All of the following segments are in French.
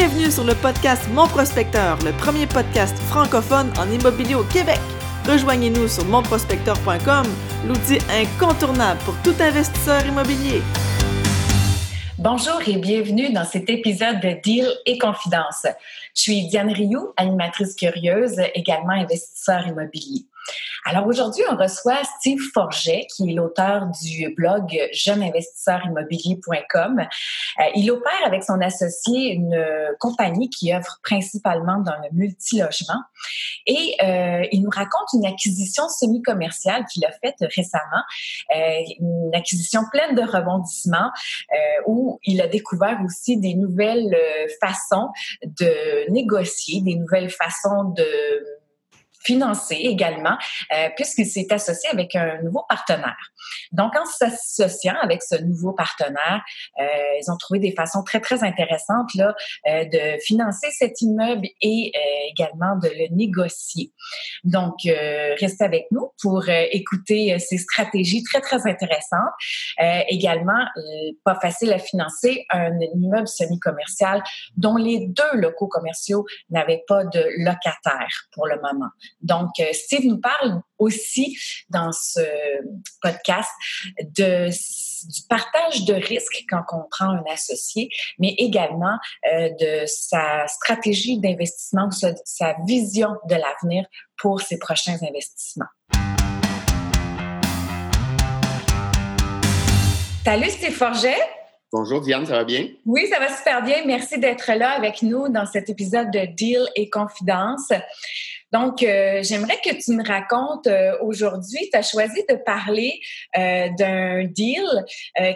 Bienvenue sur le podcast Mon Prospecteur, le premier podcast francophone en immobilier au Québec. Rejoignez-nous sur monprospecteur.com, l'outil incontournable pour tout investisseur immobilier. Bonjour et bienvenue dans cet épisode de Deal et Confidence. Je suis Diane Rioux, animatrice curieuse, également investisseur immobilier. Alors aujourd'hui, on reçoit Steve Forget, qui est l'auteur du blog jeuneInvestisseurImmobilier.com. Euh, il opère avec son associé une compagnie qui œuvre principalement dans le multilogement et euh, il nous raconte une acquisition semi-commerciale qu'il a faite récemment, euh, une acquisition pleine de rebondissements où il a découvert aussi des nouvelles façons de négocier, des nouvelles façons de financé également, euh, puisqu'il s'est associé avec un nouveau partenaire. Donc, en s'associant avec ce nouveau partenaire, euh, ils ont trouvé des façons très, très intéressantes là, euh, de financer cet immeuble et euh, également de le négocier. Donc, euh, restez avec nous pour euh, écouter ces stratégies très, très intéressantes. également, pas facile à financer un immeuble semi-commercial dont les deux locaux commerciaux n'avaient pas de locataire pour le moment. Donc, euh, Steve nous parle aussi dans ce podcast de, du partage de risques quand on prend un associé, mais également euh, de sa stratégie d'investissement, sa, sa vision de l'avenir pour ses prochains investissements. Salut Steve Forget. Bonjour Diane, ça va bien? Oui, ça va super bien. Merci d'être là avec nous dans cet épisode de Deal et Confidence. Donc, euh, j'aimerais que tu me racontes euh, aujourd'hui, tu as choisi de parler euh, d'un deal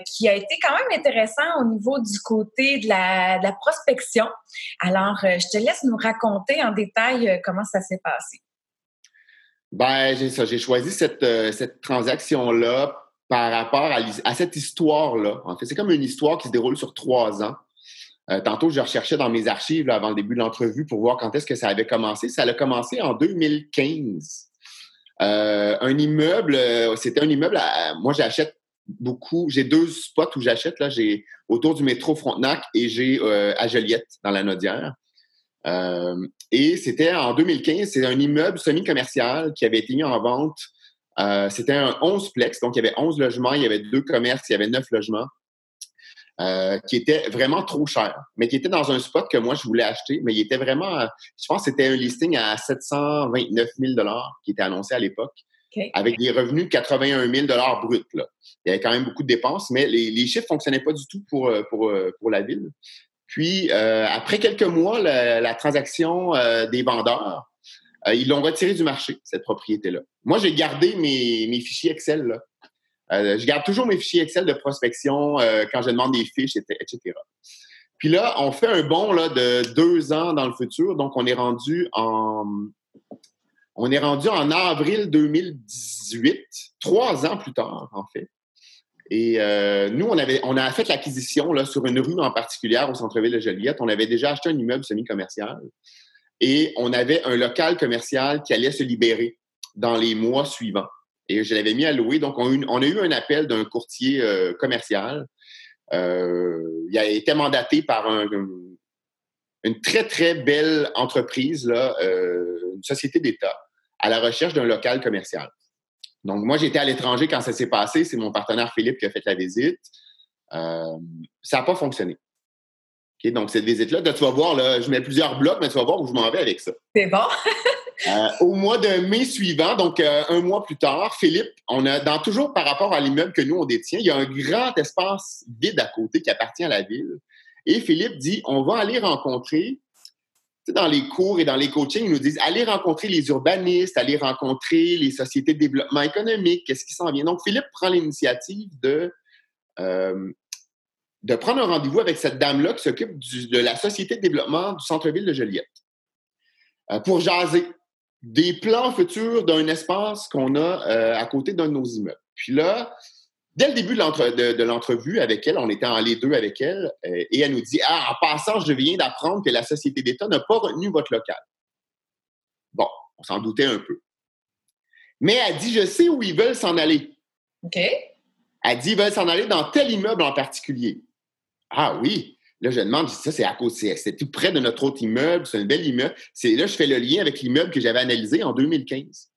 qui a été quand même intéressant au niveau du côté de la, prospection. Alors, je te laisse nous raconter en détail comment ça s'est passé. Ben, j'ai choisi cette, cette transaction-là par rapport à cette histoire-là. En fait, c'est comme une histoire qui se déroule sur trois ans. Euh, tantôt, je recherchais dans mes archives avant le début de l'entrevue pour voir quand est-ce que ça avait commencé. Ça a commencé en 2015. Euh, un immeuble, euh, c'était un immeuble, moi j'achète beaucoup, j'ai deux spots où j'achète, là, j'ai autour du métro Frontenac et j'ai à Joliette, dans la Nodière. et c'était en 2015, c'est un immeuble semi-commercial qui avait été mis en vente. c'était un 11 plex, donc il y avait 11 logements, il y avait deux commerces, il y avait 9 logements. Euh, qui était vraiment trop cher, mais qui était dans un spot que moi, je voulais acheter, mais il était vraiment, je pense que c'était un listing à 729 000 qui était annoncé à l'époque, avec des revenus de 81 000 bruts. Là. Il y avait quand même beaucoup de dépenses, mais les, les chiffres fonctionnaient pas du tout pour, euh, pour, euh, pour la ville. Puis, après quelques mois, la, transaction des vendeurs, ils l'ont retiré du marché, cette propriété-là. Moi, j'ai gardé mes, mes fichiers Excel là, euh, je garde toujours mes fichiers Excel de prospection euh, quand je demande des fiches, etc. Puis là, on fait un bond là, de deux ans dans le futur. Donc, on est rendu en on est rendu en avril 2018, trois ans plus tard, en fait. Et euh, nous, on avait, on a fait l'acquisition sur une rue en particulier au centre-ville de Joliette. On avait déjà acheté un immeuble semi-commercial et on avait un local commercial qui allait se libérer dans les mois suivants et je l'avais mis à louer. Donc, on, a eu un appel d'un courtier euh, commercial. Euh, il a été mandaté par une très, très belle entreprise, euh, une société d'État, à la recherche d'un local commercial. Donc, moi, j'étais à l'étranger quand ça s'est passé. C'est mon partenaire Philippe qui a fait la visite. ça n'a pas fonctionné. donc, cette visite-là, tu vas voir, je mets plusieurs blocs, mais tu vas voir où je m'en vais avec ça. C'est bon. Euh, au mois de mai suivant, donc euh, un mois plus tard, Philippe, on a dans toujours par rapport à l'immeuble que nous on détient, il y a un grand espace vide à côté qui appartient à la ville. Et Philippe dit, on va aller rencontrer, dans les cours et dans les coachings, ils nous disent, allez rencontrer les urbanistes, allez rencontrer les sociétés de développement économique, qu'est-ce qui s'en vient? Donc Philippe prend l'initiative de euh, de prendre un rendez-vous avec cette dame-là qui s'occupe de la société de développement du centre-ville de Joliette pour jaser des plans futurs d'un espace qu'on a euh, à côté d'un de nos immeubles. Puis là, dès le début de l'entrevue avec elle, on était en les deux avec elle, euh, et elle nous dit Ah, en passant, je viens d'apprendre que la Société d'État n'a pas retenu votre local. Bon, on s'en doutait un peu. Mais elle dit Je sais où ils veulent s'en aller. OK. Elle dit Ils veulent s'en aller dans tel immeuble en particulier. Ah oui. Là, je demande, ça, c'est à côté, c'est tout près de notre autre immeuble, c'est un bel immeuble. Là, je fais le lien avec l'immeuble que j'avais analysé en 2015.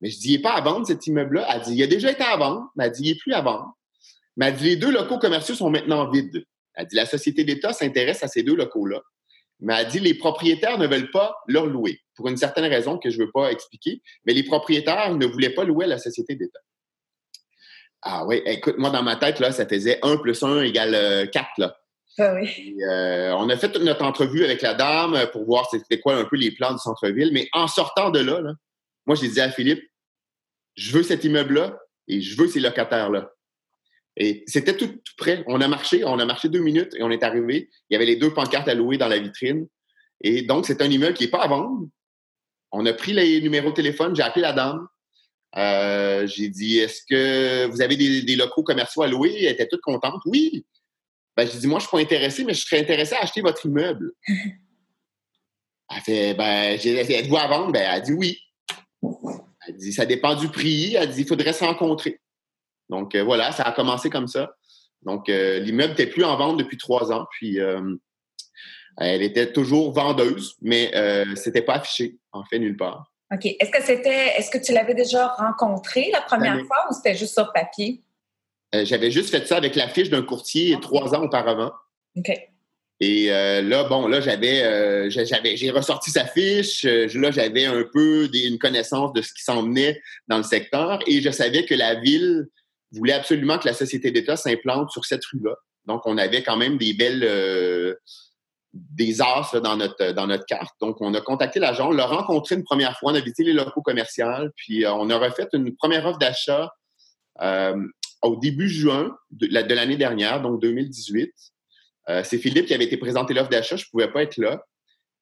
Mais je dis, il pas à vendre, cet immeuble-là? Elle dit, il a déjà été à vendre, mais elle dit, il n'est plus à vendre. Mais elle dit, les deux locaux commerciaux sont maintenant vides. Elle dit, la société d'État s'intéresse à ces deux locaux-là. Mais elle dit, les propriétaires ne veulent pas leur louer, pour une certaine raison que je ne veux pas expliquer. Mais les propriétaires ne voulaient pas louer à la société d'État. Ah oui, écoute, moi, dans ma tête, là, ça faisait 1 plus 1 égale 4, euh, là. Ah. Euh, on a fait notre entrevue avec la dame pour voir c'était quoi un peu les plans du centre-ville. Mais en sortant de là, moi, j'ai dit à Philippe, je veux cet immeuble-là et je veux ces locataires-là. Et c'était tout, près. On a marché, on a marché deux minutes et on est arrivé. Il y avait les deux pancartes à louer dans la vitrine. Et donc, c'est un immeuble qui n'est pas à vendre. On a pris les numéros de téléphone, j'ai appelé la dame. Euh, j'ai dit, est-ce que vous avez des, locaux commerciaux à louer? Elle était toute contente. Oui. Ben, j'ai dit, moi, je ne suis pas intéressé, mais je serais intéressé à acheter votre immeuble. elle fait, ben, êtes-vous à vendre? Ben, elle a dit oui. Elle dit, ça dépend du prix. Elle dit, il faudrait se rencontrer. Donc, euh, voilà, ça a commencé comme ça. Donc, euh, l'immeuble n'était plus en vente depuis trois ans. Puis, euh, elle était toujours vendeuse, mais c'était pas affiché, en fait, nulle part. OK. Est-ce que c'était, est-ce que tu l'avais déjà rencontré la première fois ou c'était juste sur papier? J'avais juste fait ça avec l'affiche d'un courtier trois ans auparavant. OK. Et là, bon, là, j'avais, j'avais, j'ai ressorti sa fiche. là, j'avais un peu une connaissance de ce qui s'en venait dans le secteur et je savais que la ville voulait absolument que la société d'État s'implante sur cette rue-là. Donc, on avait quand même des belles euh, des as dans notre dans notre carte. Donc, on a contacté l'agent, on l'a rencontré une première fois, on a visité les locaux commerciaux, puis euh, on a refait une première offre d'achat euh, au début juin de, l'année dernière, donc 2018. C'est Philippe qui avait été présenté l'offre d'achat, je ne pouvais pas être là.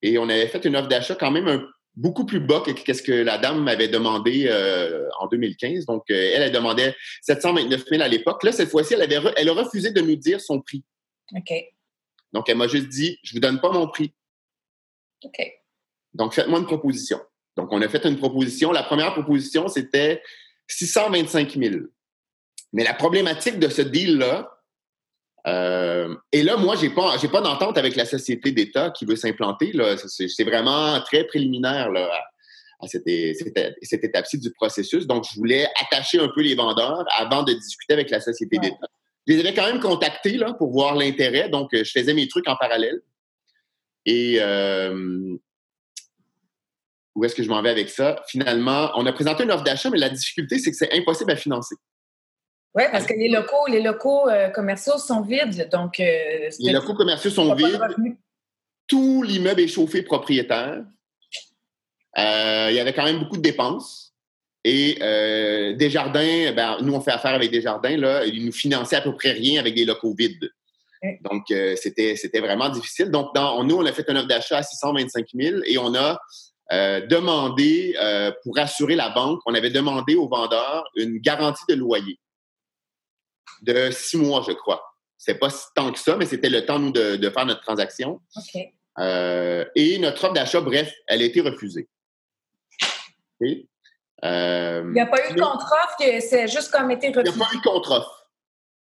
Et on avait fait une offre d'achat quand même un beaucoup plus bas que ce que la dame m'avait demandé euh, en 2015. Donc, euh, elle, elle demandait 729 000 à l'époque. Là, cette fois-ci, elle, avait elle a refusé de nous dire son prix. OK. Donc, elle m'a juste dit, je vous donne pas mon prix. OK. Donc, faites-moi une proposition. Donc, on a fait une proposition. La première proposition, c'était 625 000. Mais la problématique de ce deal-là, euh, et là, moi, j'ai pas, j'ai pas d'entente avec la société d'État qui veut s'implanter. c'est, vraiment très préliminaire là, à, cette, cette, étape-ci du processus. Donc, je voulais attacher un peu les vendeurs avant de discuter avec la société d'État. Je les avais quand même contactés là, pour voir l'intérêt. Donc, je faisais mes trucs en parallèle. Et euh, où est-ce que je m'en vais avec ça? Finalement, on a présenté une offre d'achat, mais la difficulté, c'est que c'est impossible à financer. Oui, parce que les locaux, les locaux euh, commerciaux sont vides. Donc, euh, les locaux commerciaux sont vides. Tout l'immeuble est chauffé propriétaire. Euh, il y avait quand même beaucoup de dépenses. Et Desjardins, ben, nous, on fait affaire avec Desjardins, là, ils nous finançaient à peu près rien avec des locaux vides. Donc, c'était, c'était vraiment difficile. Donc, dans, nous, on a fait un offre d'achat à 625 000 et on a demandé, pour assurer la banque, on avait demandé aux vendeurs une garantie de loyer de six mois, je crois. C'est pas tant que ça, mais c'était le temps, nous, de, faire notre transaction. Euh, et notre offre d'achat, bref, elle a été refusée. Euh, il n'y a pas eu de contre-offre, c'est juste comme été refusé. Il n'y a pas eu de contre-offre.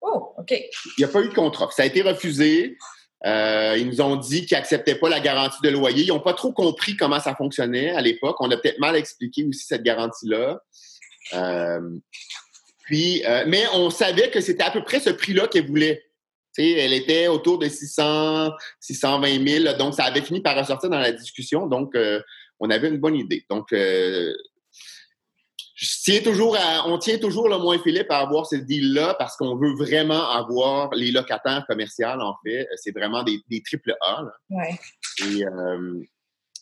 Oh, OK. Il n'y a pas eu de contre-offre. Ça a été refusé. Euh, ils nous ont dit qu'ils n'acceptaient pas la garantie de loyer. Ils n'ont pas trop compris comment ça fonctionnait à l'époque. On a peut-être mal expliqué aussi cette garantie-là. Puis, euh, mais on savait que c'était à peu près ce prix-là qu'elle voulait. elle était autour de 600, 620 000. Donc, ça avait fini par ressortir dans la discussion. Donc, euh, on avait une bonne idée. Donc, euh, je tiens toujours on tient toujours, le moins Philippe, à avoir ce deal-là parce qu'on veut vraiment avoir les locataires commerciaux, en fait. C'est vraiment des, des triple A. Ouais. Et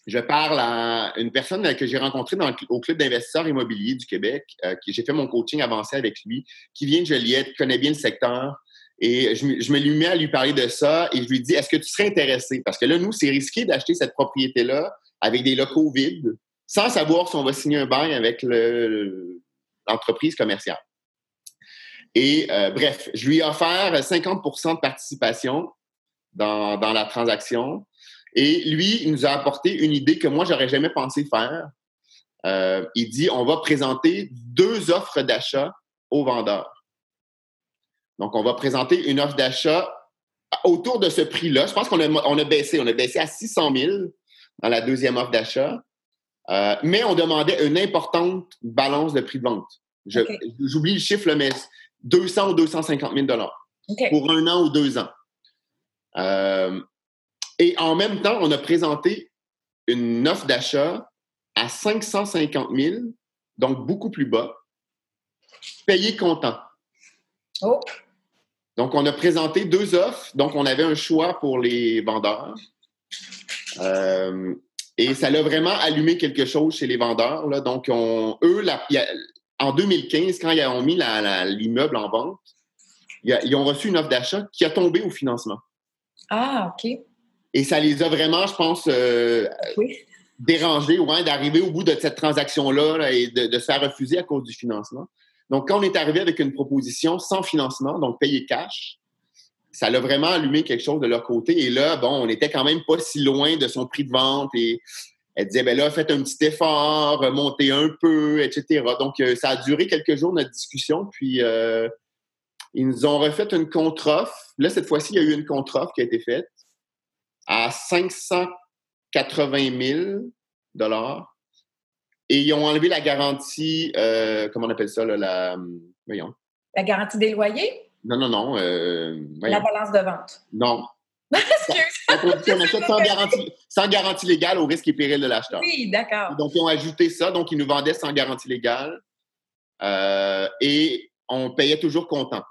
je parle à une personne que j'ai rencontrée au Club d'investisseurs immobiliers du Québec, euh, j'ai fait mon coaching avancé avec lui, qui vient de Joliette, connaît bien le secteur. Et je, me lui mets à lui parler de ça et je lui dis Est-ce que tu serais intéressé? Parce que là, nous, c'est risqué d'acheter cette propriété-là avec des locaux vides sans savoir si on va signer un bail avec l'entreprise commerciale. Et euh, bref, je lui ai offert 50% de participation dans, dans la transaction. Et lui, il nous a apporté une idée que moi, j'aurais jamais pensé faire. Euh, il dit, on va présenter deux offres d'achat aux vendeurs. Donc, on va présenter une offre d'achat autour de ce prix-là, je pense qu'on a, on a baissé. On a baissé à 600 000 dans la deuxième offre d'achat. Euh, mais on demandait une importante balance de prix de vente. J'oublie le chiffre, mais 200 ou 250 000 pour un an ou deux ans. Euh, et en même temps, on a présenté une offre d'achat à 550 000, donc beaucoup plus bas, payé comptant. Oh. Donc, on a présenté deux offres. Donc, on avait un choix pour les vendeurs. Euh, et ça l'a vraiment allumé quelque chose chez les vendeurs. Là. Donc, on, eux, en 2015, quand ils ont mis l'immeuble en vente, ils ont reçu une offre d'achat qui a tombé au financement. Ah, OK. Et ça les a vraiment, je pense, euh, dérangés d'arriver au bout de cette transaction-là et de, se faire refuser à cause du financement. Donc, quand on est arrivé avec une proposition sans financement, donc payé cash, ça l'a vraiment allumé quelque chose de leur côté. Et là, bon, on était quand même pas si loin de son prix de vente et elle disait, ben là, faites un petit effort, remontez un peu, etc. Donc, euh, ça a duré quelques jours, notre discussion. Puis, euh, ils nous ont refait une contre-offre. Là, cette fois-ci, il y a eu une contre-offre qui a été faite à 580 000 et ils ont enlevé la garantie, euh, comment on appelle ça, là, la, voyons. La garantie des loyers? Non, non, non. Euh, la balance de vente? Non. Excuse. sans garantie, sans garantie légale au risque et péril de l'acheteur. Oui, d'accord. Donc, ils ont ajouté ça. Donc, ils nous vendaient sans garantie légale. Euh, et on payait toujours comptant.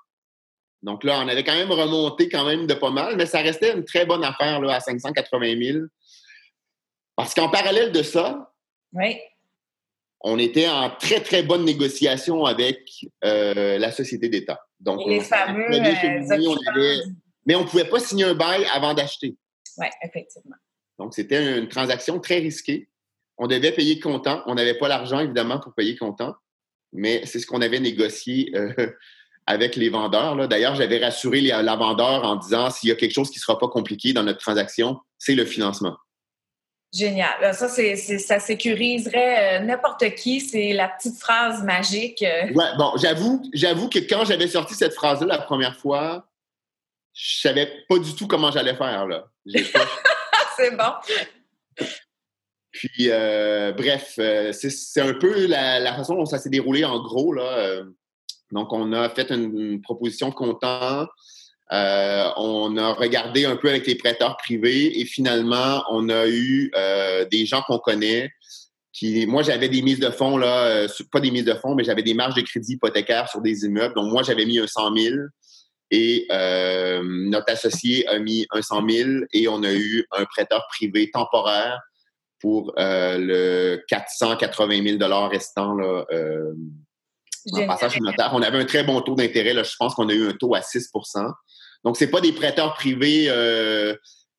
Donc là, on avait quand même remonté quand même de pas mal, mais ça restait une très bonne affaire là, à 580 000. Parce qu'en parallèle de ça, oui on était en très, très bonne négociation avec euh, la société d'État. Donc, les fameux euh, Mais on ne pouvait pas signer un bail avant d'acheter. Oui, effectivement. Donc, c'était une transaction très risquée. On devait payer comptant. On n'avait pas l'argent, évidemment, pour payer comptant, mais c'est ce qu'on avait négocié euh, avec les vendeurs. D'ailleurs, j'avais rassuré la vendeur en disant s'il y a quelque chose qui ne sera pas compliqué dans notre transaction, c'est le financement. Génial. Ça, ça sécuriserait euh, n'importe qui. C'est la petite phrase magique. Euh. Ouais, bon, j'avoue, j'avoue que quand j'avais sorti cette phrase-là la première fois, je savais pas du tout comment j'allais faire. Là. c'est bon. Puis, euh, bref, c'est, un peu la, façon dont ça s'est déroulé en gros. Là. Donc, on a fait une, proposition comptant. Euh, on a regardé un peu avec les prêteurs privés et finalement, on a eu euh, des gens qu'on connaît qui, moi, j'avais des mises de fonds, euh, pas des mises de fonds, mais j'avais des marges de crédit hypothécaires sur des immeubles. Donc, moi, j'avais mis un 100 000 et notre associé a mis un 100 000 et on a eu un prêteur privé temporaire pour le 480 000 restant là, en passage notaire. On avait un très bon taux d'intérêt. Je pense qu'on a eu un taux à 6% donc, c'est pas des prêteurs privés euh,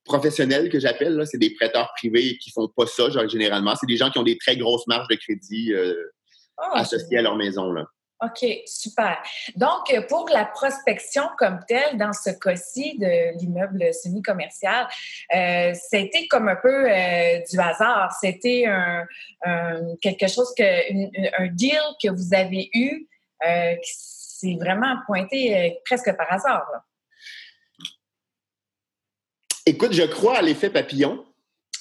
professionnels que j'appelle, c'est des prêteurs privés qui font pas ça, genre, généralement. C'est des gens qui ont des très grosses marges de crédit euh, ah, associées à leur maison. Là. OK, super. Donc, pour la prospection comme telle, dans ce cas-ci de l'immeuble semi-commercial, euh, c'était comme un peu euh, du hasard. C'était un, quelque chose que, un deal que vous avez eu qui s'est vraiment pointé presque par hasard. Là. Écoute, je crois à l'effet papillon.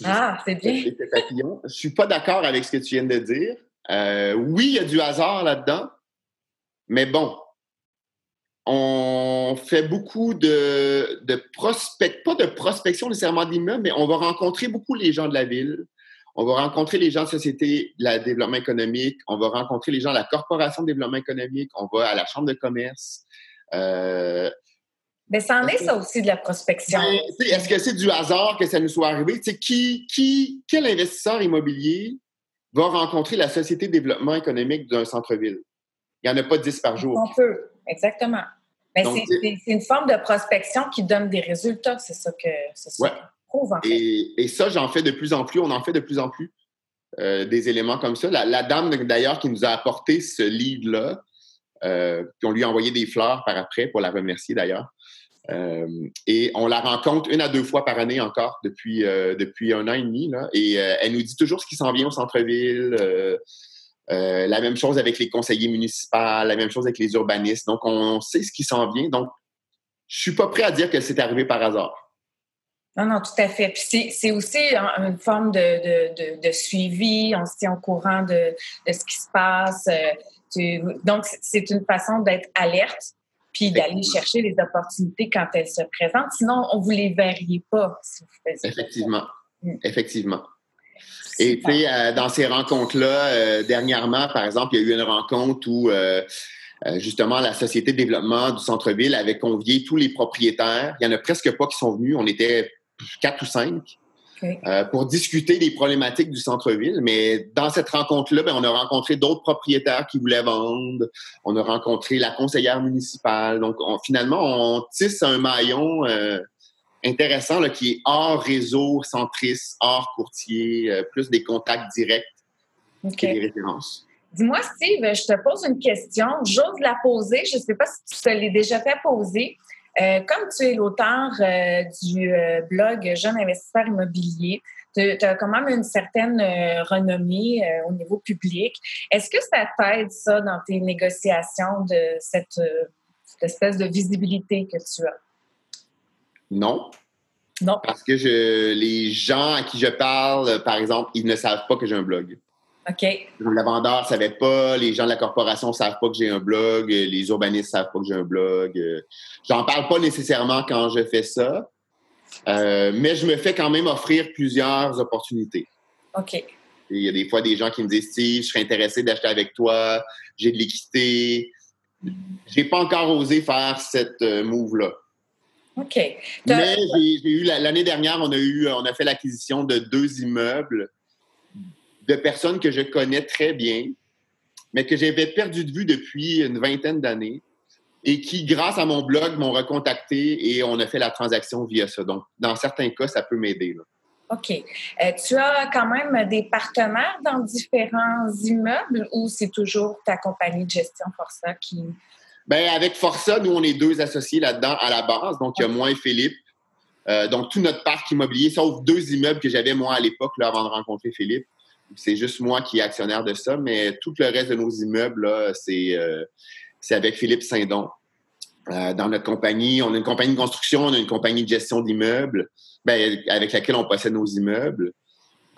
Ah, c'est bien. L'effet papillon. Je suis pas d'accord avec ce que tu viens de dire. Euh, oui, il y a du hasard là-dedans, mais bon, on fait beaucoup de, de prospect, pas de prospection nécessairement d'immeubles, mais on va rencontrer beaucoup les gens de la ville. On va rencontrer les gens de la Société de la développement économique. On va rencontrer les gens de la Corporation de développement économique. On va à la Chambre de commerce. Euh, mais ça en est ça aussi de la prospection. Est-ce que c'est du hasard que ça nous soit arrivé? qui, qui, quel investisseur immobilier va rencontrer la Société de développement économique d'un centre-ville? Il n'y en a pas 10 par jour. On peut, exactement. Mais c'est une forme de prospection qui donne des résultats. C'est ça que ça prouve, en fait. Et, ça, j'en fais de plus en plus. On en fait de plus en plus euh, des éléments comme ça. La, dame, d'ailleurs, qui nous a apporté ce lead-là, euh, puis on lui a envoyé des fleurs par après pour la remercier, d'ailleurs. Euh, et on la rencontre une à deux fois par année encore depuis, depuis un an et demi. Là, et elle nous dit toujours ce qui s'en vient au centre-ville. La même chose avec les conseillers municipaux, la même chose avec les urbanistes. Donc, on sait ce qui s'en vient. Donc, je suis pas prêt à dire que c'est arrivé par hasard. Non, non, tout à fait. Puis c'est aussi une forme de, de, suivi, on se tient au courant de, ce qui se passe. Euh, donc, c'est une façon d'être alerte puis d'aller chercher les opportunités quand elles se présentent. Sinon, on ne vous les verriez pas si vous Effectivement. Mm. Effectivement. Et tu sais, euh, dans ces rencontres-là, euh, dernièrement, par exemple, il y a eu une rencontre où justement la Société de développement du centre-ville avait convié tous les propriétaires. Il n'y en a presque pas qui sont venus. On était quatre ou cinq. Euh, pour discuter des problématiques du centre-ville. Mais dans cette rencontre-là, ben, on a rencontré d'autres propriétaires qui voulaient vendre. On a rencontré la conseillère municipale. Donc, finalement, on tisse un maillon euh, intéressant là, qui est hors réseau centriste, hors courtier, euh, plus des contacts directs que des références. Dis-moi, Steve, je te pose une question. J'ose la poser. Je ne sais pas si tu te l'as déjà fait poser. Euh, comme tu es l'auteur euh, du blog Jeune investisseur immobilier, tu as quand même une certaine renommée au niveau public. Est-ce que ça t'aide, ça, dans tes négociations de cette, espèce de visibilité que tu as? Non. Non. Parce que je, les gens à qui je parle, par exemple, ils ne savent pas que j'ai un blog. OK. La vendeur ne savait pas, les gens de la corporation ne savent pas que j'ai un blog, les urbanistes ne savent pas que j'ai un blog. J'en parle pas nécessairement quand je fais ça, euh, mais je me fais quand même offrir plusieurs opportunités. OK. Il y a des fois des gens qui me disent si je serais intéressé d'acheter avec toi, j'ai de l'équité. J'ai pas encore osé faire cette euh, move-là. OK. Mais j'ai eu l'année dernière, on a eu, on a fait l'acquisition de deux immeubles de personnes que je connais très bien, mais que j'avais perdu de vue depuis une vingtaine d'années et qui, grâce à mon blog, m'ont recontacté et on a fait la transaction via ça. Donc, dans certains cas, ça peut m'aider. OK. Euh, tu as quand même des partenaires dans différents immeubles ou c'est toujours ta compagnie de gestion Força qui. Bien, avec Força, nous, on est deux associés là-dedans à la base. Donc, il y a moi et Philippe. Euh, donc, tout notre parc immobilier, sauf deux immeubles que j'avais moi à l'époque avant de rencontrer Philippe, c'est juste moi qui est actionnaire de ça, mais tout le reste de nos immeubles, c'est euh, avec Philippe Saint-Don. Euh, dans notre compagnie, on a une compagnie de construction, on a une compagnie de gestion d'immeubles ben, avec laquelle on possède nos immeubles.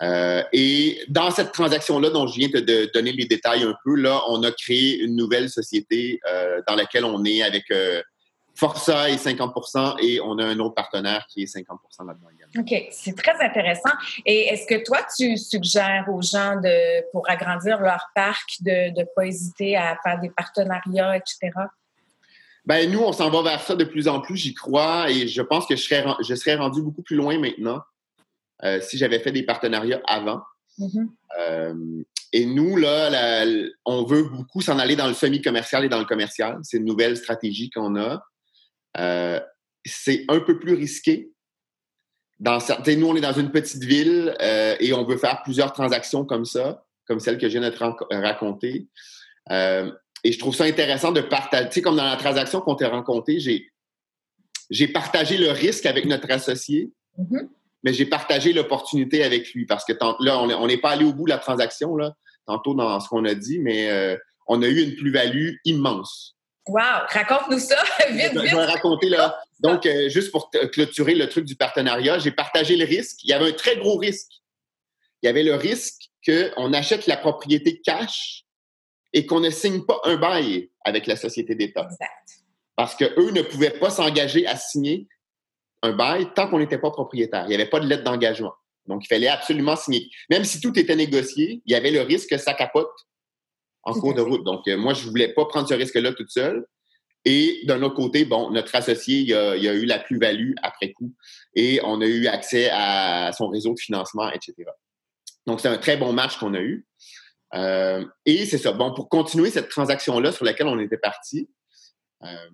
Euh, et dans cette transaction-là, dont je viens de, de, donner les détails un peu, là, on a créé une nouvelle société dans laquelle on est avec Força est 50 et on a un autre partenaire qui est 50 là-dedans également. OK, c'est très intéressant. Et est-ce que toi, tu suggères aux gens de, pour agrandir leur parc de ne pas hésiter à faire des partenariats, etc.? Ben nous, on s'en va vers ça de plus en plus, j'y crois, et je pense que je serais, je serais rendu beaucoup plus loin maintenant euh, si j'avais fait des partenariats avant. Mm-hmm. Euh, et nous, là, on veut beaucoup s'en aller dans le semi-commercial et dans le commercial. C'est une nouvelle stratégie qu'on a. Euh, c'est un peu plus risqué. Dans certains, nous, on est dans une petite ville euh, et on veut faire plusieurs transactions comme ça, comme celle que je viens de te raconter. Euh, et je trouve ça intéressant de partager. Tu sais, comme dans la transaction qu'on t'a racontée, j'ai, j'ai partagé le risque avec notre associé, mm-hmm. Mais j'ai partagé l'opportunité avec lui parce que là, on n'est pas allé au bout de la transaction, là, tantôt dans ce qu'on a dit, mais on a eu une plus-value immense. Wow! Raconte-nous ça, vite, vite. Je vais raconter là. Donc, euh, juste pour clôturer le truc du partenariat, j'ai partagé le risque. Il y avait un très gros risque. Il y avait le risque qu'on achète la propriété cash et qu'on ne signe pas un bail avec la société d'État. Exact. Parce qu'eux ne pouvaient pas s'engager à signer un bail tant qu'on n'était pas propriétaire. Il n'y avait pas de lettre d'engagement. Donc, il fallait absolument signer. Même si tout était négocié, il y avait le risque que ça capote en cours de route. Donc, euh, moi, je voulais pas prendre ce risque-là toute seule. Et d'un autre côté, bon, notre associé, il a, a eu la plus-value après coup et on a eu accès à son réseau de financement, etc. Donc, c'est un très bon match qu'on a eu. Euh, et c'est ça. Bon, pour continuer cette transaction-là sur laquelle on était parti, euh,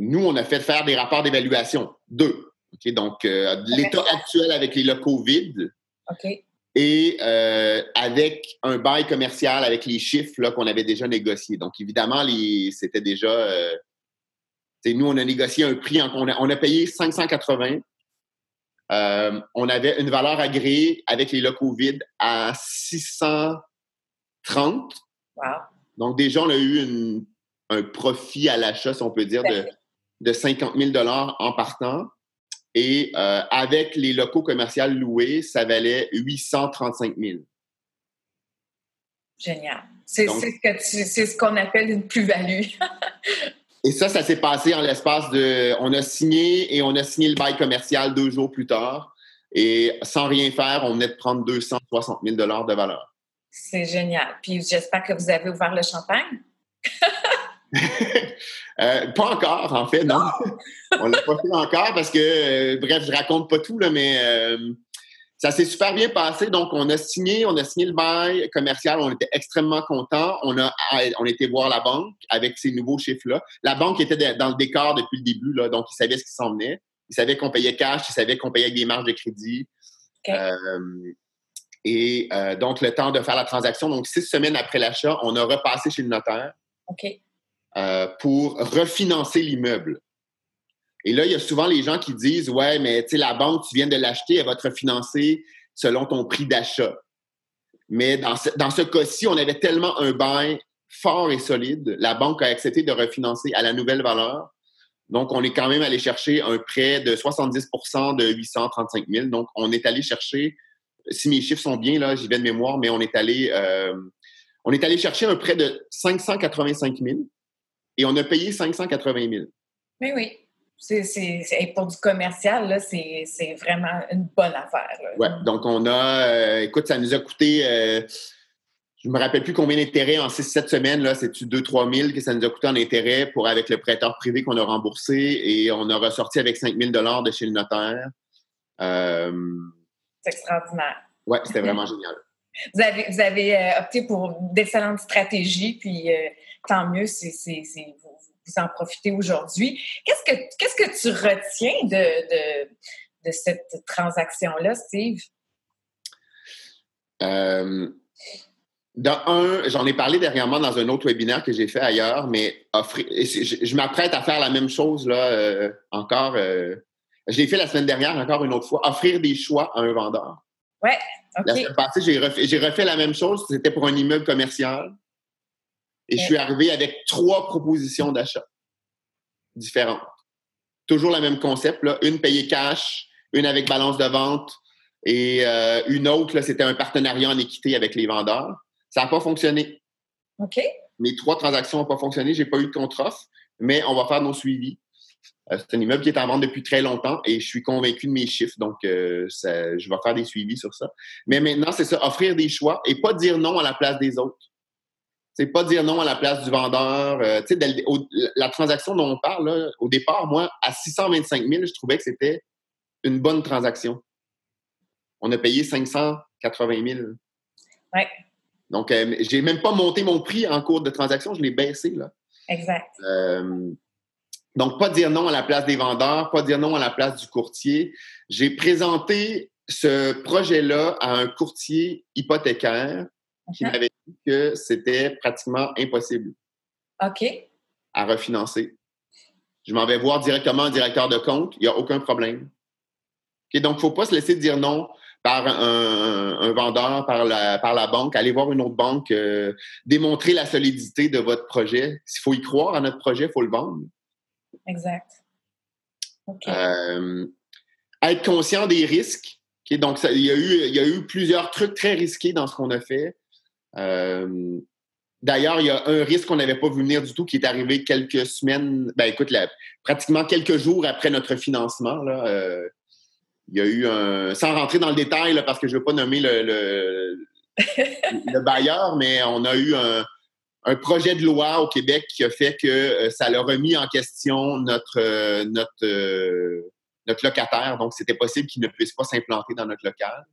nous, on a fait faire des rapports d'évaluation. Deux. Donc, l'état actuel avec les locaux vides. OK et euh, avec un bail commercial avec les chiffres qu'on avait déjà négociés. Donc, évidemment, c'était déjà... Euh, nous, on a négocié un prix, on, a, payé 580. Euh, on avait une valeur agréée avec les locaux vides à 630. Wow. Donc, déjà, on a eu un profit à l'achat, si on peut dire, de, de 50 000 en partant. Et euh, avec les locaux commerciaux loués, ça valait 835 000 Génial. C'est ce qu'on appelle une plus-value. et ça, ça s'est passé en l'espace de... On a signé et on a signé le bail commercial deux jours plus tard. Et sans rien faire, on venait de prendre 260 000 de valeur. C'est génial. Puis j'espère que vous avez ouvert le champagne. Euh, pas encore, en fait, non. on l'a pas fait encore parce que, euh, bref, je raconte pas tout, là, mais euh, ça s'est super bien passé. Donc, on a signé, on a signé le bail commercial. On était extrêmement contents. On a, on était voir la banque avec ces nouveaux chiffres-là. La banque était dans le décor depuis le début, là, donc ils savaient ce qui s'en venait. Ils savaient qu'on payait cash, ils savaient qu'on payait avec des marges de crédit. et donc, le temps de faire la transaction, donc six semaines après l'achat, on a repassé chez le notaire. OK. Euh, pour refinancer l'immeuble. Et là, il y a souvent les gens qui disent Ouais, mais tu sais, la banque, tu viens de l'acheter, elle va te refinancer selon ton prix d'achat. Mais dans ce, dans ce cas-ci, on avait tellement un bail fort et solide, la banque a accepté de refinancer à la nouvelle valeur. Donc, on est quand même allé chercher un prêt de 70% de 835 000. Donc, on est allé chercher, si mes chiffres sont bien, là, j'y vais de mémoire, mais on est allé, euh, on est allé chercher un prêt de 585 000 et on a payé 580 000. Oui, oui. C'est, pour du commercial, c'est, vraiment une bonne affaire. Oui, donc on a, euh, écoute, ça nous a coûté, euh, je ne me rappelle plus combien d'intérêts en 6-7 semaines, là, c'est-tu 2-3 000 que ça nous a coûté en intérêt pour avec le prêteur privé qu'on a remboursé et on a ressorti avec 5 000 de chez le notaire. Euh, c'est extraordinaire. Oui, c'était vraiment génial. Vous avez, avez opté pour d'excellentes stratégies, puis tant mieux, vous, en profitez aujourd'hui. Qu'est-ce que, tu retiens de, cette transaction-là, Steve? Euh, dans un, j'en ai parlé dernièrement dans un autre webinaire que j'ai fait ailleurs, mais je, m'apprête à faire la même chose là euh, encore. Euh, je l'ai fait la semaine dernière encore une autre fois, offrir des choix à un vendeur. Ouais. La semaine passée, j'ai refait, j'ai refait la même chose. C'était pour un immeuble commercial. Et je suis arrivé avec trois propositions d'achat différentes. Toujours le même concept, là. une payée cash, une avec balance de vente et euh, une autre, c'était un partenariat en équité avec les vendeurs. Ça n'a pas fonctionné. OK. Mes trois transactions n'ont pas fonctionné. Je n'ai pas eu de contre-offre, mais on va faire nos suivis. Euh, c'est un immeuble qui est en vente depuis très longtemps et je suis convaincu de mes chiffres, donc euh, je vais faire des suivis sur ça. Mais maintenant, c'est ça, offrir des choix et pas dire non à la place des autres. C'est pas dire non à la place du vendeur. Euh, la transaction dont on parle, au départ, moi, à 625 000, je trouvais que c'était une bonne transaction. On a payé 580 000. Oui. Donc, euh, j'ai même pas monté mon prix en cours de transaction, je l'ai baissé. Là. Exact. Donc, pas dire non à la place des vendeurs, pas dire non à la place du courtier. J'ai présenté ce projet-là à un courtier hypothécaire qui m'avait dit que c'était pratiquement impossible. OK. À refinancer. Je m'en vais voir directement un directeur de compte, il n'y a aucun problème. donc, il ne faut pas se laisser dire non par un, vendeur, par la, par la banque, aller voir une autre banque, euh, démontrer la solidité de votre projet. S'il faut y croire à notre projet, il faut le vendre. Exact. Euh, être conscient des risques. donc, il, y a eu, il y a eu plusieurs trucs très risqués dans ce qu'on a fait. Euh, d'ailleurs, il y a un risque qu'on n'avait pas vu venir du tout qui est arrivé quelques semaines, ben écoute, pratiquement quelques jours après notre financement. Là, euh, il y a eu un. Sans rentrer dans le détail, parce que je ne veux pas nommer le, le, bailleur, mais on a eu un, un, projet de loi au Québec qui a fait que euh, ça l'a remis en question notre, notre, notre locataire. Donc, c'était possible qu'il ne puisse pas s'implanter dans notre local.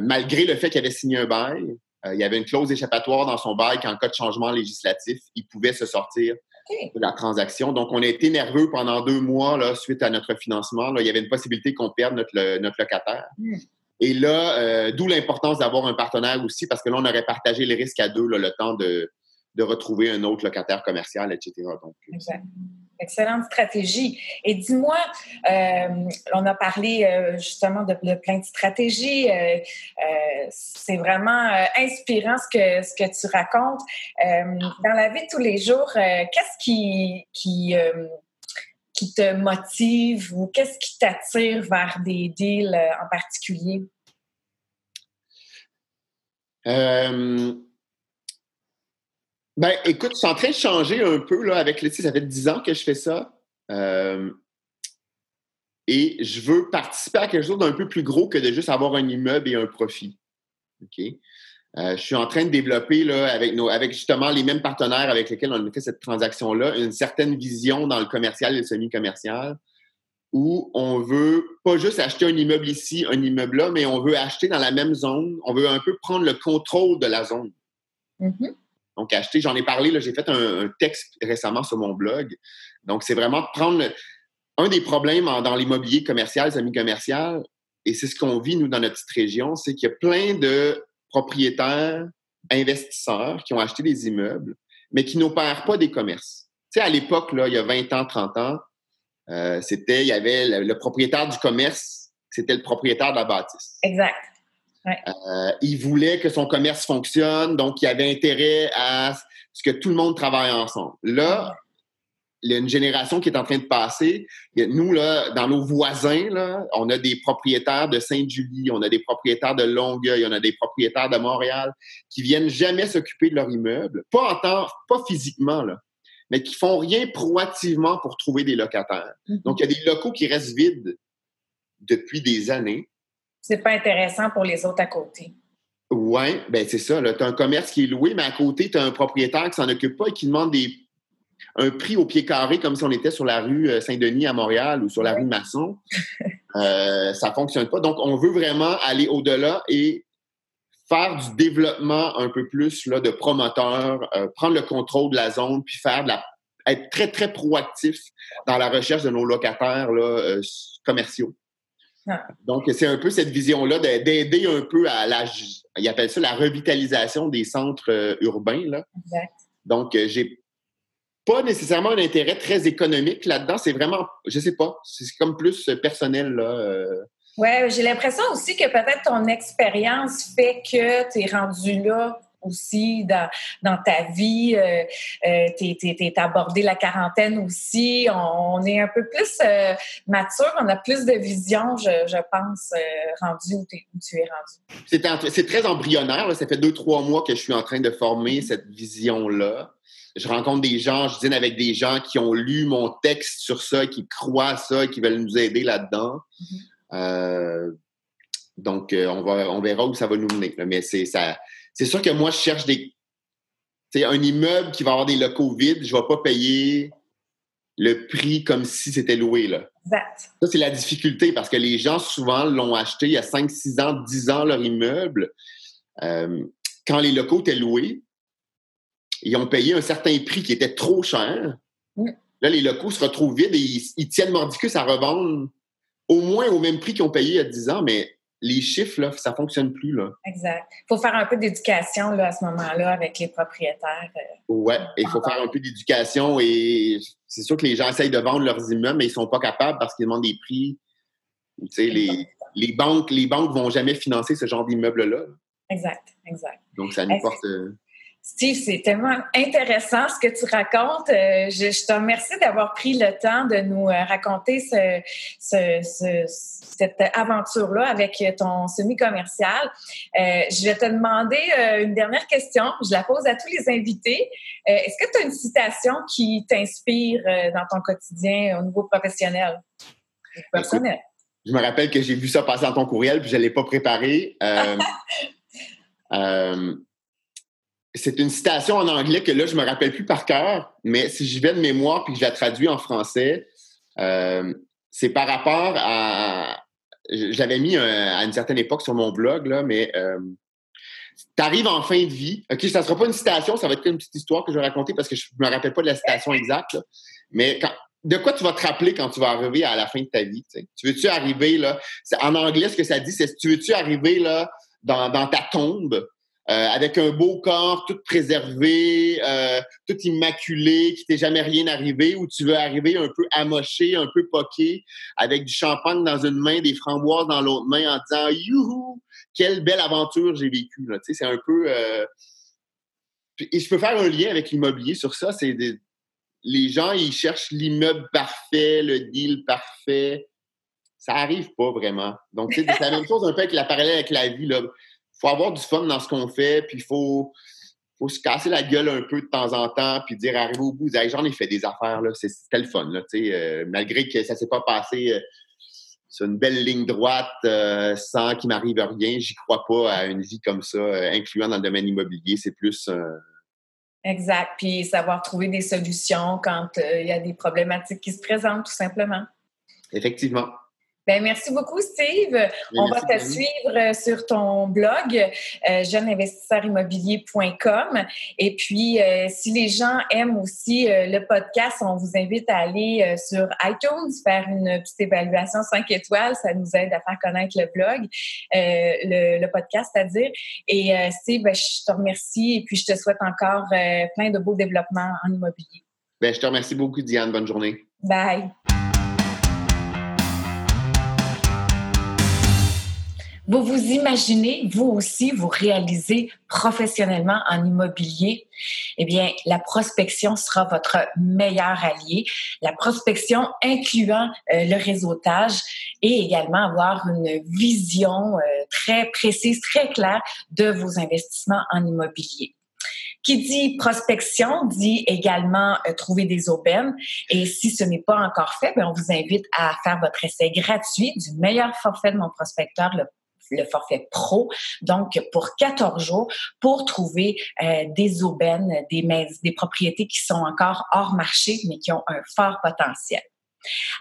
malgré le fait qu'il avait signé un bail, euh, il y avait une clause échappatoire dans son bail qu'en cas de changement législatif, il pouvait se sortir de la transaction. Donc, on a été nerveux pendant deux mois là, suite à notre financement. Là, il y avait une possibilité qu'on perde notre, notre locataire. Hmm. Et là, euh, d'où l'importance d'avoir un partenaire aussi, parce que là, on aurait partagé les risques à deux, le temps de, de retrouver un autre locataire commercial, etc. Exact. Excellente stratégie. Et dis-moi, euh, on a parlé euh, justement de, plein de stratégies. Euh, c'est vraiment inspirant ce que, ce que tu racontes. dans la vie de tous les jours, qu'est-ce qui, qui, qui te motive ou qu'est-ce qui t'attire vers des deals euh, en particulier? Euh, ben, écoute, je suis en train de changer un peu là, avec les. Ça fait 10 ans que je fais ça. Euh, et je veux participer à quelque chose d'un peu plus gros que de juste avoir un immeuble et un profit. OK? Euh, je suis en train de développer là, avec, nos, avec justement les mêmes partenaires avec lesquels on a fait cette transaction-là, une certaine vision dans le commercial et le semi-commercial où on veut pas juste acheter un immeuble ici, un immeuble là, mais on veut acheter dans la même zone. On veut un peu prendre le contrôle de la zone. Mm-hmm. Donc, acheter, j'en ai parlé, j'ai fait un, texte récemment sur mon blog. Donc, c'est vraiment prendre un des problèmes dans l'immobilier commercial, semi-commercial, et c'est ce qu'on vit, nous, dans notre petite région, c'est qu'il y a plein de propriétaires, investisseurs qui ont acheté des immeubles, mais qui n'opèrent pas des commerces. Tu sais, à l'époque, là, il y a 20 ans, 30 ans, euh, c'était, il y avait le, propriétaire du commerce, c'était le propriétaire de la bâtisse. Exact. Euh, il voulait que son commerce fonctionne, donc il avait intérêt à ce que tout le monde travaille ensemble. Là, il y a une génération qui est en train de passer. Nous, là, dans nos voisins, là, on a des propriétaires de Sainte-Julie, on a des propriétaires de Longueuil, on a des propriétaires de Montréal qui viennent jamais s'occuper de leur immeuble, pas en temps, pas physiquement, là, mais qui font rien proactivement pour trouver des locataires. Mm-hmm. Donc, il y a des locaux qui restent vides depuis des années c'est pas intéressant pour les autres à côté. Oui, ben c'est ça. Tu as un commerce qui est loué, mais à côté, tu as un propriétaire qui s'en occupe pas et qui demande des, un prix au pied carré comme si on était sur la rue euh, Saint-Denis à Montréal ou sur la rue Masson. euh, ça fonctionne pas. Donc, on veut vraiment aller au-delà et faire du développement un peu plus là, de promoteurs, euh, prendre le contrôle de la zone, puis faire de la, être très, très proactif dans la recherche de nos locataires là, euh, commerciaux. Donc, c'est un peu cette vision-là d'aider un peu à la, il appelle ça la revitalisation des centres urbains. Là. Exact. Donc, j'ai pas nécessairement un intérêt très économique là-dedans. C'est vraiment, je sais pas, c'est comme plus personnel. Là. Euh. Oui, j'ai l'impression aussi que peut-être ton expérience fait que tu es rendu là aussi dans, dans ta vie. Euh, euh tu abordé la quarantaine aussi. On, est un peu plus euh, mature, on a plus de vision, je, je pense, euh, rendu où, tu es rendu. C'est très embryonnaire. Ça fait deux, trois mois que je suis en train de former cette vision-là. Je rencontre des gens, je dîne avec des gens qui ont lu mon texte sur ça, qui croient à ça, qui veulent nous aider là-dedans. Mm-hmm. donc, on, va, on verra où ça va nous mener. Mais c'est ça c'est sûr que moi, je cherche des. C'est un immeuble qui va avoir des locaux vides, je ne vais pas payer le prix comme si c'était loué. Là. Exact. Ça, c'est la difficulté parce que les gens, souvent, l'ont acheté il y a 5, 6 ans, 10 ans, leur immeuble. Euh, quand les locaux étaient loués, ils ont payé un certain prix qui était trop cher. Là, les locaux se retrouvent vides et ils, ils tiennent mordicus à revendre au moins au même prix qu'ils ont payé il y a 10 ans, mais les chiffres, là, ça fonctionne plus. Là. Exact. Il faut faire un peu d'éducation à ce moment-là avec les propriétaires. Euh, oui, il faut faire un peu d'éducation et c'est sûr que les gens essayent de vendre leurs immeubles, mais ils ne sont pas capables parce qu'ils demandent des prix. Les, les, banques les banques vont jamais financer ce genre d'immeuble-là. Exact, exact. Donc, ça nous porte... Euh, Steve, c'est tellement intéressant ce que tu racontes. Euh, je, te remercie d'avoir pris le temps de nous euh, raconter cette aventure-là avec ton semi-commercial. Euh, je vais te demander une dernière question. Je la pose à tous les invités. Est-ce que tu as une citation qui t'inspire dans ton quotidien au niveau professionnel? Personnel. je me rappelle que j'ai vu ça passer dans ton courriel puis je ne l'ai pas préparé. c'est une citation en anglais que là, je me rappelle plus par cœur, mais si j'y vais de mémoire puis que je la traduis en français, euh, c'est par rapport à. J'avais mis à une certaine époque sur mon blog, là, mais euh, tu arrives en fin de vie. OK, ça ne sera pas une citation, ça va être une petite histoire que je vais raconter parce que je ne me rappelle pas de la citation exacte. mais de quoi tu vas te rappeler quand tu vas arriver à la fin de ta vie? Tu veux-tu arriver là? En anglais, ce que ça dit, c'est tu veux-tu arriver là dans ta tombe? Euh, avec un beau corps, tout préservé, euh, tout immaculé, qui t'est jamais rien arrivé, ou tu veux arriver un peu amoché, un peu poqué, avec du champagne dans une main, des framboises dans l'autre main, en disant youhou, quelle belle aventure j'ai vécue. C'est un peu. Euh... Et je peux faire un lien avec l'immobilier sur ça. C'est les gens, ils cherchent l'immeuble parfait, le deal parfait. Ça arrive pas vraiment. Donc, c'est la même chose un peu avec la parallèle avec la vie. Il faut avoir du fun dans ce qu'on fait, puis il faut, faut se casser la gueule un peu de temps en temps, puis dire, arriver au bout, j'en ai fait des affaires, là, c'était le fun, là, euh, malgré que ça s'est pas passé euh, sur une belle ligne droite euh, sans qu'il m'arrive rien, j'y crois pas à une vie comme ça, incluant dans le domaine immobilier, c'est plus... Exact, puis savoir trouver des solutions quand il y a des problématiques qui se présentent, tout simplement. Effectivement. Ben, merci beaucoup, Steve. On va te suivre euh, sur ton blog, euh, jeuneinvestisseurimmobilier.com. Et puis, euh, si les gens aiment aussi euh, le podcast, on vous invite à aller sur iTunes, faire une petite évaluation 5 étoiles. Ça nous aide à faire connaître le blog, le, le, podcast, c'est-à-dire. Et Steve, ben, je te remercie et puis je te souhaite encore plein de beaux développements en immobilier. Ben, je te remercie beaucoup, Diane. Bonne journée. Bye. Vous vous imaginez, vous aussi, vous réaliser professionnellement en immobilier, eh bien, la prospection sera votre meilleur allié. La prospection incluant euh, le réseautage et également avoir une vision euh, très précise, très claire de vos investissements en immobilier. Qui dit prospection dit également euh, trouver des aubaines. Et si ce n'est pas encore fait, bien, on vous invite à faire votre essai gratuit du meilleur forfait de mon prospecteur, le le forfait pro, donc pour 14 jours, pour trouver euh, des aubaines, des, des propriétés qui sont encore hors marché, mais qui ont un fort potentiel.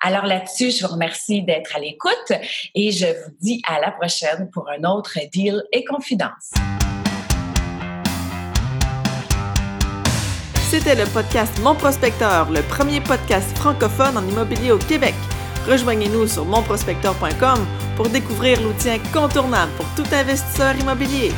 Alors là-dessus, je vous remercie d'être à l'écoute et je vous dis à la prochaine pour un autre deal et confidence. C'était le podcast Mon Prospecteur, le premier podcast francophone en immobilier au Québec. Rejoignez-nous sur monprospecteur.com pour découvrir l'outil incontournable pour tout investisseur immobilier.